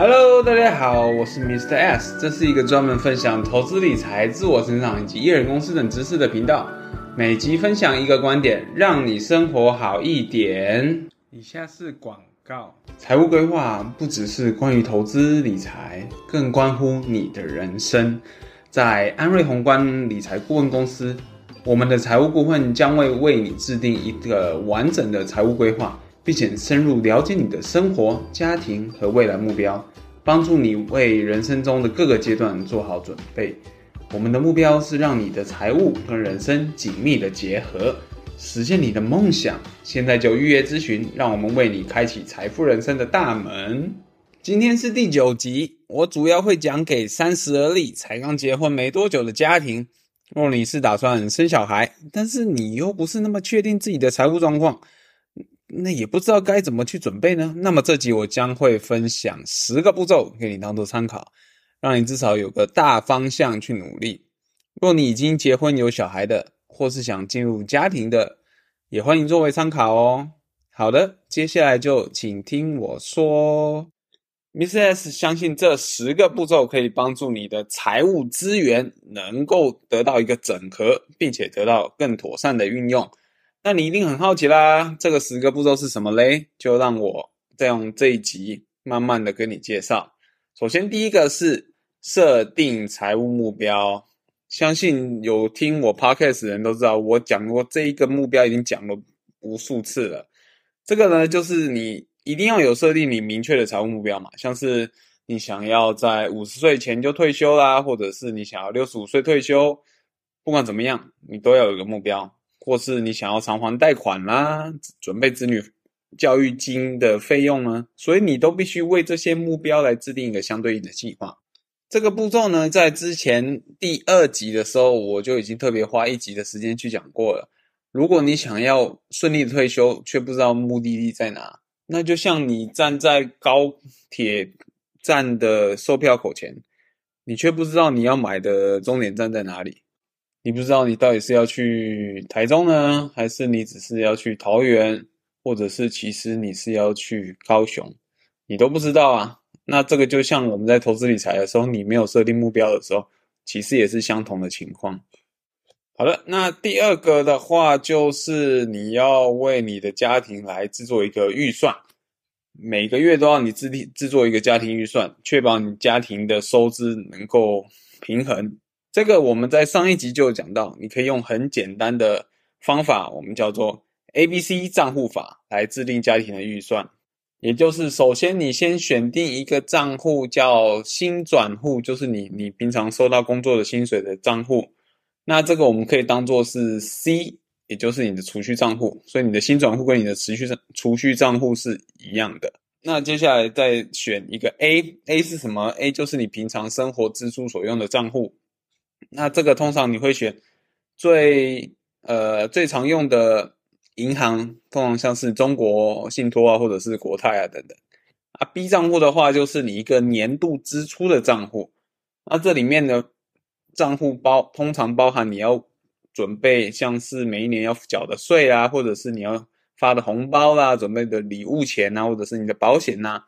Hello，大家好，我是 Mr. S，这是一个专门分享投资理财、自我成长以及艺人公司等知识的频道。每集分享一个观点，让你生活好一点。以下是广告：财务规划不只是关于投资理财，更关乎你的人生。在安瑞宏观理财顾问公司，我们的财务顾问将会为你制定一个完整的财务规划。并且深入了解你的生活、家庭和未来目标，帮助你为人生中的各个阶段做好准备。我们的目标是让你的财务跟人生紧密的结合，实现你的梦想。现在就预约咨询，让我们为你开启财富人生的大门。今天是第九集，我主要会讲给三十而立、才刚结婚没多久的家庭。若你是打算生小孩，但是你又不是那么确定自己的财务状况。那也不知道该怎么去准备呢？那么这集我将会分享十个步骤给你当做参考，让你至少有个大方向去努力。若你已经结婚有小孩的，或是想进入家庭的，也欢迎作为参考哦。好的，接下来就请听我说。Mr. S 相信这十个步骤可以帮助你的财务资源能够得到一个整合，并且得到更妥善的运用。那你一定很好奇啦，这个十个步骤是什么嘞？就让我再用这一集慢慢的跟你介绍。首先，第一个是设定财务目标。相信有听我 podcast 的人都知道，我讲过这一个目标已经讲了无数次了。这个呢，就是你一定要有设定你明确的财务目标嘛，像是你想要在五十岁前就退休啦，或者是你想要六十五岁退休，不管怎么样，你都要有个目标。或是你想要偿还贷款啦，准备子女教育金的费用呢，所以你都必须为这些目标来制定一个相对应的计划。这个步骤呢，在之前第二集的时候，我就已经特别花一集的时间去讲过了。如果你想要顺利退休，却不知道目的地在哪，那就像你站在高铁站的售票口前，你却不知道你要买的终点站在哪里。你不知道你到底是要去台中呢，还是你只是要去桃园，或者是其实你是要去高雄，你都不知道啊。那这个就像我们在投资理财的时候，你没有设定目标的时候，其实也是相同的情况。好了，那第二个的话就是你要为你的家庭来制作一个预算，每个月都要你制定制作一个家庭预算，确保你家庭的收支能够平衡。这个我们在上一集就有讲到，你可以用很简单的方法，我们叫做 ABC 账户法来制定家庭的预算。也就是，首先你先选定一个账户叫薪转户，就是你你平常收到工作的薪水的账户。那这个我们可以当做是 C，也就是你的储蓄账户。所以你的薪转户跟你的持续账储蓄账户是一样的。那接下来再选一个 A，A 是什么？A 就是你平常生活支出所用的账户。那这个通常你会选最呃最常用的银行，通常像是中国信托啊，或者是国泰啊等等。啊，B 账户的话就是你一个年度支出的账户。那这里面的账户包通常包含你要准备像是每一年要缴的税啊，或者是你要发的红包啦、准备的礼物钱啊，或者是你的保险呐、啊，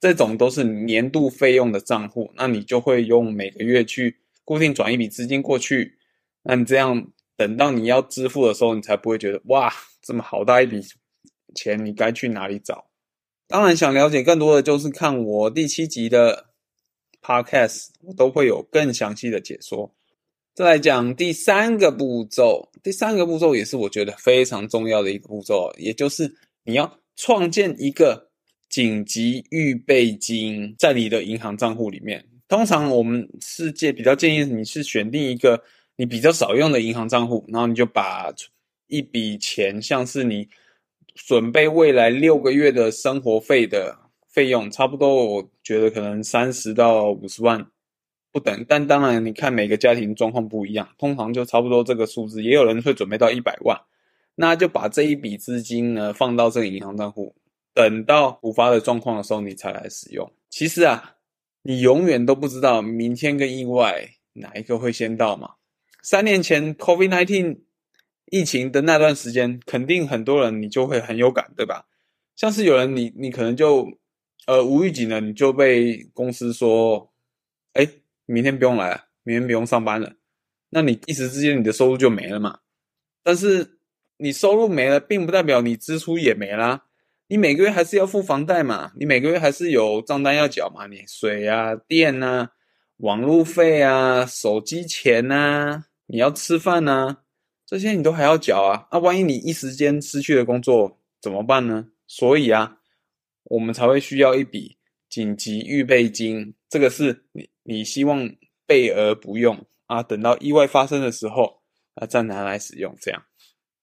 这种都是年度费用的账户。那你就会用每个月去。固定转一笔资金过去，那你这样等到你要支付的时候，你才不会觉得哇，这么好大一笔钱，你该去哪里找？当然，想了解更多的就是看我第七集的 podcast，我都会有更详细的解说。再来讲第三个步骤，第三个步骤也是我觉得非常重要的一个步骤，也就是你要创建一个紧急预备金在你的银行账户里面。通常我们世界比较建议你是选定一个你比较少用的银行账户，然后你就把一笔钱，像是你准备未来六个月的生活费的费用，差不多我觉得可能三十到五十万不等，但当然你看每个家庭状况不一样，通常就差不多这个数字，也有人会准备到一百万，那就把这一笔资金呢放到这个银行账户，等到突发的状况的时候你才来使用。其实啊。你永远都不知道明天跟意外哪一个会先到嘛？三年前 COVID-19 疫情的那段时间，肯定很多人你就会很有感，对吧？像是有人你你可能就呃，无预警的你就被公司说，哎，明天不用来了，明天不用上班了，那你一时之间你的收入就没了嘛。但是你收入没了，并不代表你支出也没啦。你每个月还是要付房贷嘛，你每个月还是有账单要缴嘛，你水啊、电啊、网路费啊、手机钱啊，你要吃饭啊，这些你都还要缴啊。那、啊、万一你一时间失去了工作怎么办呢？所以啊，我们才会需要一笔紧急预备金，这个是你你希望备而不用啊，等到意外发生的时候啊再拿来使用。这样，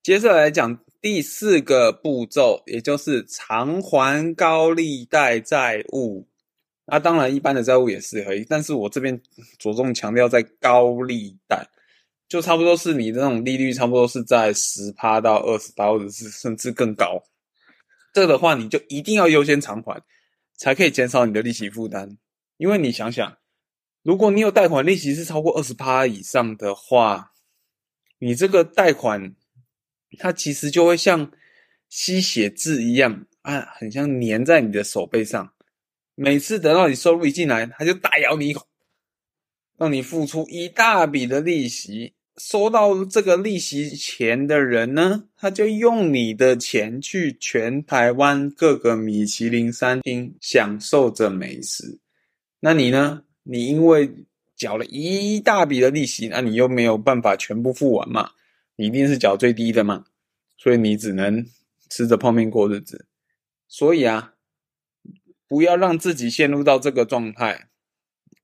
接下来讲第四个步骤，也就是偿还高利贷债务。那、当然，一般的债务也是可以，但是我这边着重强调在高利贷，就差不多是你的那种利率，差不多是在十趴到二十趴，或者是甚至更高。这个的话，你就一定要优先偿还，才可以减少你的利息负担。因为你想想，如果你有贷款利息是超过二十趴以上的话，你这个贷款它其实就会像吸血痣一样啊，很像粘在你的手背上。每次等到你收入一进来，它就大咬你一口，让你付出一大笔的利息。收到这个利息钱的人呢，他就用你的钱去全台湾各个米其林餐厅享受着美食。那你呢？你因为缴了一大笔的利息，那你又没有办法全部付完嘛？你一定是缴最低的嘛？所以你只能吃着泡面过日子。所以啊，不要让自己陷入到这个状态，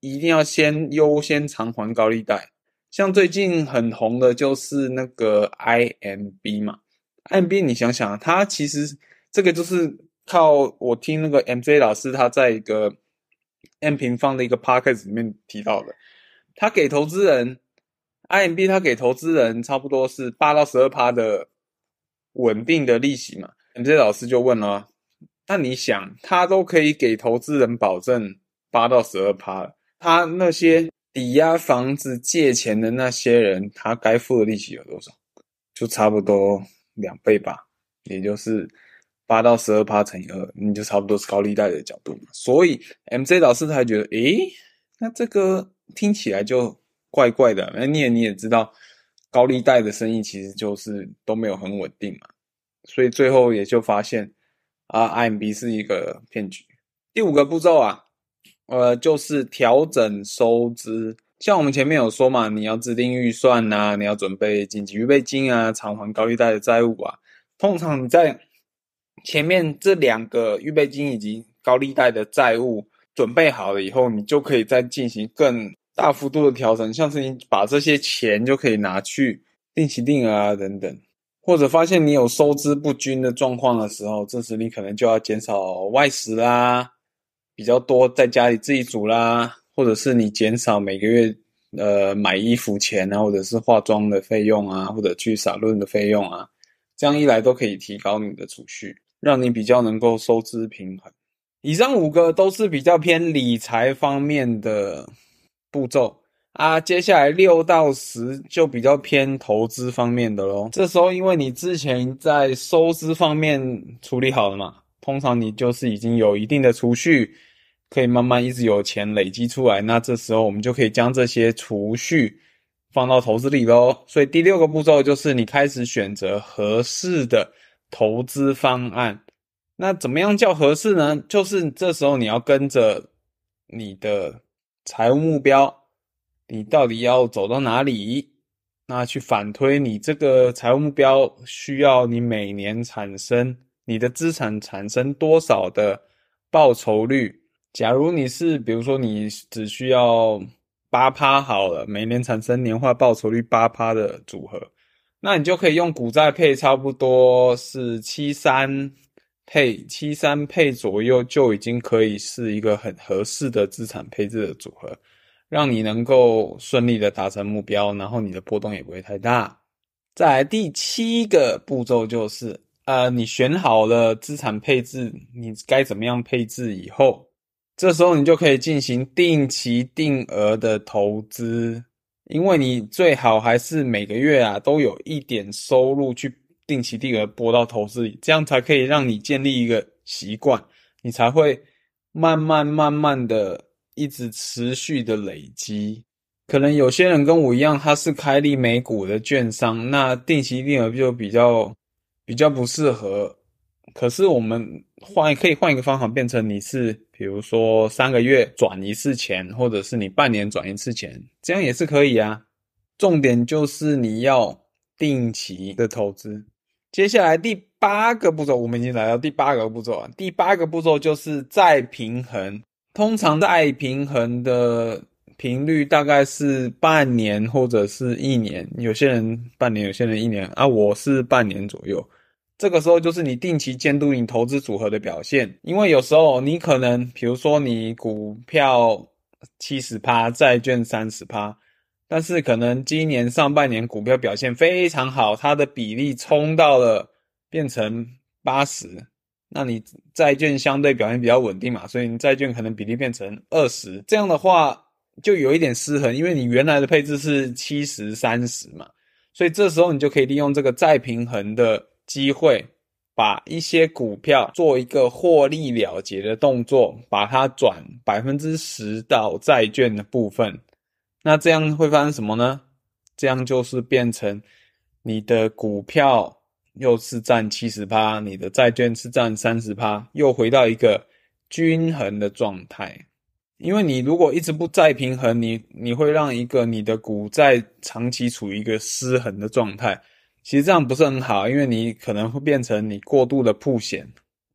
一定要先优先偿还高利贷。像最近很红的就是那个 IMB 嘛，IMB 你想想，他其实这个就是靠我听那个 MJ 老师他在一个 M 平方的一个 podcast 里面提到的，他给投资人 IMB 他给投资人差不多是八到十二趴的稳定的利息嘛，MJ 老师就问了，那你想他都可以给投资人保证八到十二趴，他那些。抵押房子借钱的那些人，他该付的利息有多少？就差不多两倍吧，也就是八到十二趴乘以二，你就差不多是高利贷的角度。所以 MJ 老师他还觉得，诶，那这个听起来就怪怪的。那你也你也知道，高利贷的生意其实就是都没有很稳定嘛。所以最后也就发现啊，IMB 是一个骗局。第五个步骤啊。呃，就是调整收支，像我们前面有说嘛，你要制定预算呐、你要准备紧急预备金啊，偿还高利贷的债务啊。通常你在前面这两个预备金以及高利贷的债务准备好了以后，你就可以再进行更大幅度的调整，像是你把这些钱就可以拿去定期定额啊等等，或者发现你有收支不均的状况的时候，这时你可能就要减少外食啦。比较多在家里自己煮啦，或者是你减少每个月呃买衣服钱啊，或者是化妆的费用啊，或者去撒论的费用啊，这样一来都可以提高你的储蓄，让你比较能够收支平衡。以上五个都是比较偏理财方面的步骤啊，接下来六到十就比较偏投资方面的喽。这时候因为你之前在收支方面处理好了嘛，通常你就是已经有一定的储蓄。可以慢慢一直有钱累积出来，那这时候我们就可以将这些储蓄放到投资里喽。所以第六个步骤就是你开始选择合适的投资方案。那怎么样叫合适呢？就是这时候你要跟着你的财务目标，你到底要走到哪里？那去反推你这个财务目标需要你每年产生你的资产产生多少的报酬率。假如你是，比如说你只需要八趴好了，每年产生年化报酬率八趴的组合，那你就可以用股债配，差不多是七三配，七三配左右就已经可以是一个很合适的资产配置的组合，让你能够顺利的达成目标，然后你的波动也不会太大。再来第七个步骤就是，呃，你选好了资产配置，你该怎么样配置以后。这时候你就可以进行定期定额的投资，因为你最好还是每个月啊都有一点收入去定期定额拨到投资里，这样才可以让你建立一个习惯，你才会慢慢慢慢的一直持续的累积。可能有些人跟我一样，他是开立美股的券商，那定期定额就比较比较不适合。可是我们换可以换一个方法，变成你是比如说三个月转一次钱，或者是你半年转一次钱，这样也是可以啊。重点就是你要定期的投资。接下来第八个步骤，我们已经来到第八个步骤。第八个步骤就是再平衡。通常再平衡的频率大概是半年或者是一年。有些人半年，有些人一年啊。我是半年左右。这个时候就是你定期监督你投资组合的表现，因为有时候你可能，比如说你股票七十趴，债券三十趴。但是可能今年上半年股票表现非常好，它的比例冲到了变成八十，那你债券相对表现比较稳定嘛，所以你债券可能比例变成二十，这样的话就有一点失衡，因为你原来的配置是七十三十嘛，所以这时候你就可以利用这个再平衡的机会，把一些股票做一个获利了结的动作，把它转百分之十到债券的部分。那这样会发生什么呢？这样就是变成你的股票又是占七十趴，你的债券是占三十趴，又回到一个均衡的状态。因为你如果一直不再平衡，你你会让一个你的股债长期处于一个失衡的状态。其实这样不是很好，因为你可能会变成你过度的曝险。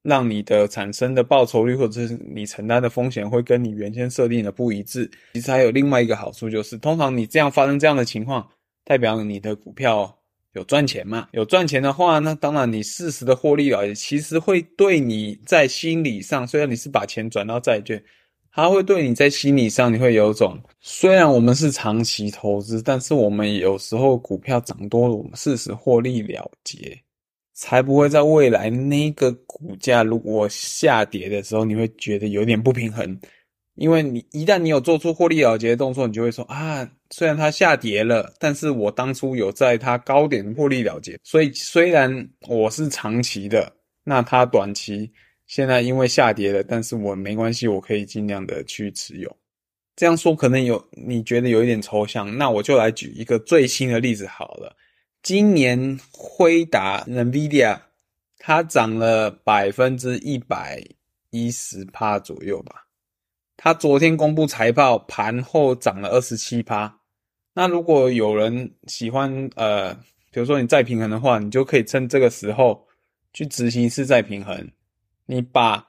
让你的产生的报酬率或者是你承担的风险会跟你原先设定的不一致。其实还有另外一个好处就是，通常你这样发生这样的情况，代表你的股票有赚钱嘛？有赚钱的话，那当然你适时的获利了，其实会对你在心理上，虽然你是把钱转到债券，它会对你在心理上你会有种，虽然我们是长期投资，但是我们有时候股票涨多了，我们适时获利了结。才不会在未来那个股价如果下跌的时候，你会觉得有点不平衡，因为你一旦你有做出获利了结的动作，你就会说啊，虽然它下跌了，但是我当初有在它高点获利了结，所以虽然我是长期的，那它短期现在因为下跌了，但是我没关系，我可以尽量的去持有。这样说可能有你觉得有一点抽象，那我就来举一个最新的例子好了。今年辉达 NVIDIA 它涨了百分之一百一十趴左右吧。它昨天公布财报，盘后涨了二十七趴。那如果有人喜欢呃，比如说你再平衡的话，你就可以趁这个时候去执行一次再平衡。你把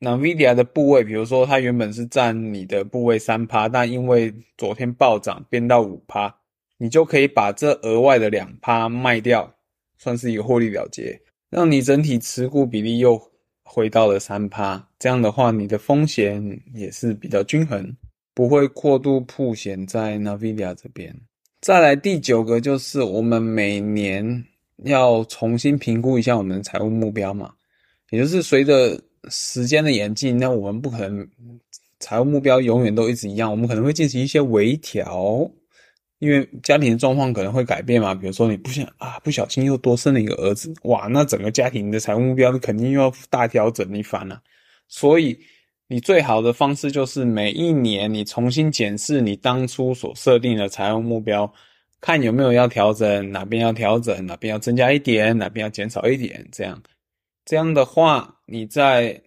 NVIDIA 的部位，比如说它原本是占你的部位三趴，但因为昨天暴涨变到五趴。你就可以把这额外的两趴卖掉，算是一个获利了结，让你整体持股比例又回到了三趴。这样的话，你的风险也是比较均衡，不会过度铺险在 NVIDIA 这边。再来第九个就是我们每年要重新评估一下我们的财务目标嘛，也就是随着时间的演进，那我们不可能财务目标永远都一直一样，我们可能会进行一些微调。因为家庭的状况可能会改变嘛，比如说你不想啊，不小心又多生了一个儿子，哇，那整个家庭的财务目标肯定又要大调整一番了。所以你最好的方式就是每一年你重新检视你当初所设定的财务目标，看有没有要调整，哪边要调整，哪边要增加一点，哪边要减少一点，这样，这样的话你在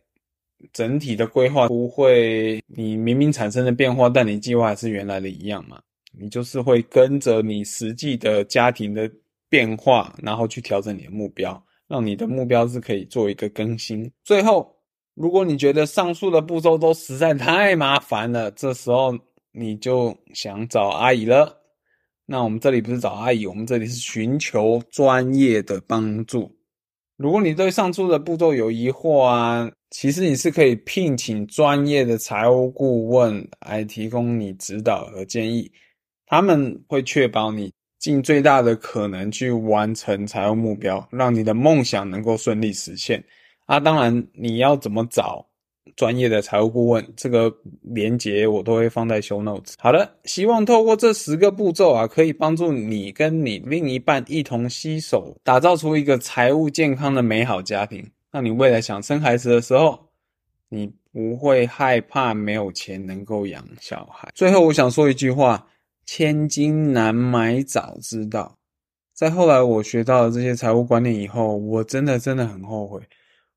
整体的规划不会，你明明产生的变化，但你计划还是原来的一样嘛。你就是会跟着你实际的家庭的变化，然后去调整你的目标，让你的目标是可以做一个更新。最后，如果你觉得上述的步骤都实在太麻烦了，这时候你就想找阿姨了。那我们这里不是找阿姨，我们这里是寻求专业的帮助。如果你对上述的步骤有疑惑啊，其实你是可以聘请专业的财务顾问来提供你指导和建议。他们会确保你尽最大的可能去完成财务目标，让你的梦想能够顺利实现。啊，当然你要怎么找专业的财务顾问，这个连结我都会放在 show notes。好的，希望透过这十个步骤啊，可以帮助你跟你另一半一同携手，打造出一个财务健康的美好家庭。那你未来想生孩子的时候，你不会害怕没有钱能够养小孩。最后，我想说一句话：千金难买早知道。在后来我学到了这些财务观念以后，我真的真的很后悔，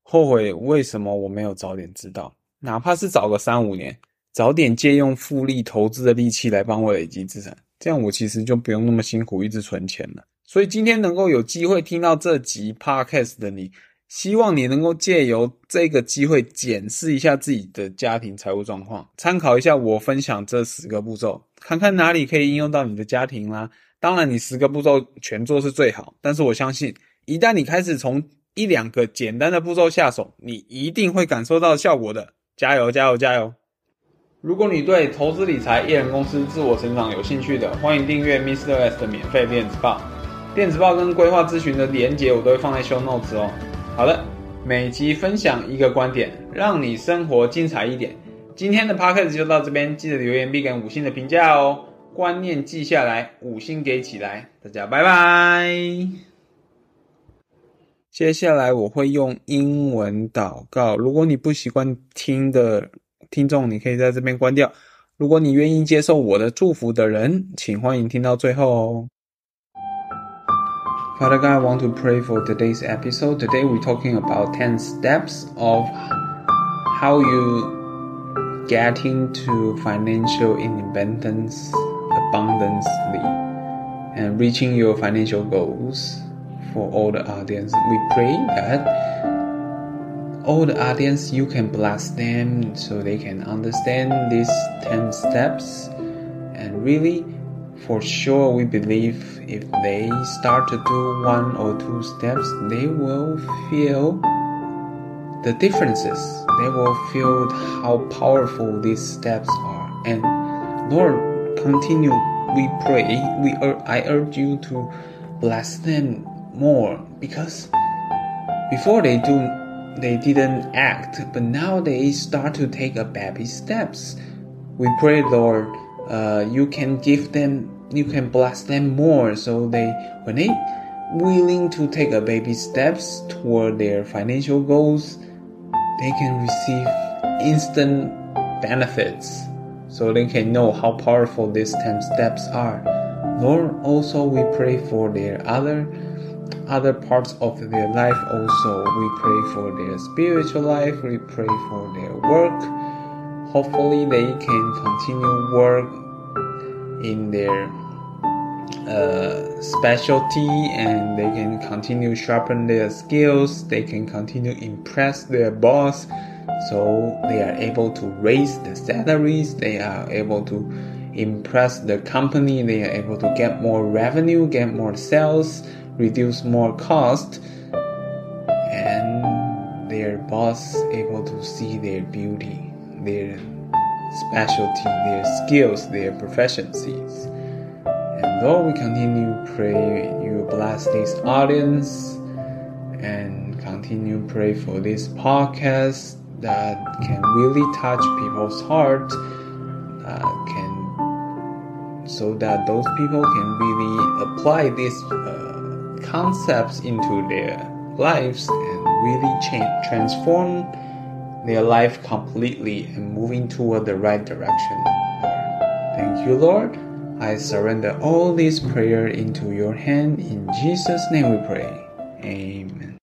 后悔为什么我没有早点知道，哪怕是早个三五年，早点借用复利投资的利器来帮我累积资产，这样我其实就不用那么辛苦一直存钱了。所以今天能够有机会听到这集 Podcast 的你，希望你能够借由这个机会检视一下自己的家庭财务状况，参考一下我分享这十个步骤，看看哪里可以应用到你的家庭啦。当然，你十个步骤全做是最好，但是我相信，一旦你开始从一两个简单的步骤下手，你一定会感受到效果的。加油，加油，加油！如果你对投资理财、艺人公司、自我成长有兴趣的，欢迎订阅 Mr. S 的免费电子报。电子报跟规划咨询的连结我都会放在 Show Notes 哦。好的，每集分享一个观点，让你生活精彩一点。今天的 p o c a s t 就到这边，记得留言并给五星的评价哦。观念记下来，五星给起来，大家拜拜。接下来我会用英文祷告，如果你不习惯听的听众，你可以在这边关掉。如果你愿意接受我的祝福的人，请欢迎听到最后哦。Father God, I want to pray for today's episode. Today we're talking about 10 steps of how you get into financial independence. abundantly and reaching your financial goals for all the audience. We pray that all the audience you can bless them so they can understand these 10 steps and really for sure we believe if they start to do one or two steps they will feel the differences. They will feel how powerful these steps are. And lord continue, we pray, we ur- I urge you to bless them more because before they do, they didn't act, but now they start to take a baby steps. We pray, Lord, uh, you can give them, you can bless them more, so they, when they willing to take a baby steps toward their financial goals, they can receive instant benefits so they can know how powerful these 10 steps are. Lord, also we pray for their other other parts of their life also. We pray for their spiritual life, we pray for their work. Hopefully they can continue work in their uh, specialty and they can continue sharpen their skills, they can continue impress their boss. So they are able to raise the salaries, they are able to impress the company, they are able to get more revenue, get more sales, reduce more cost, and their boss able to see their beauty, their specialty, their skills, their proficiencies. And Lord, we continue pray you bless this audience and continue pray for this podcast that can really touch people's heart uh, can so that those people can really apply these uh, concepts into their lives and really change transform their life completely and moving toward the right direction. Thank you lord. I surrender all this prayer into your hand. In jesus name we pray. Amen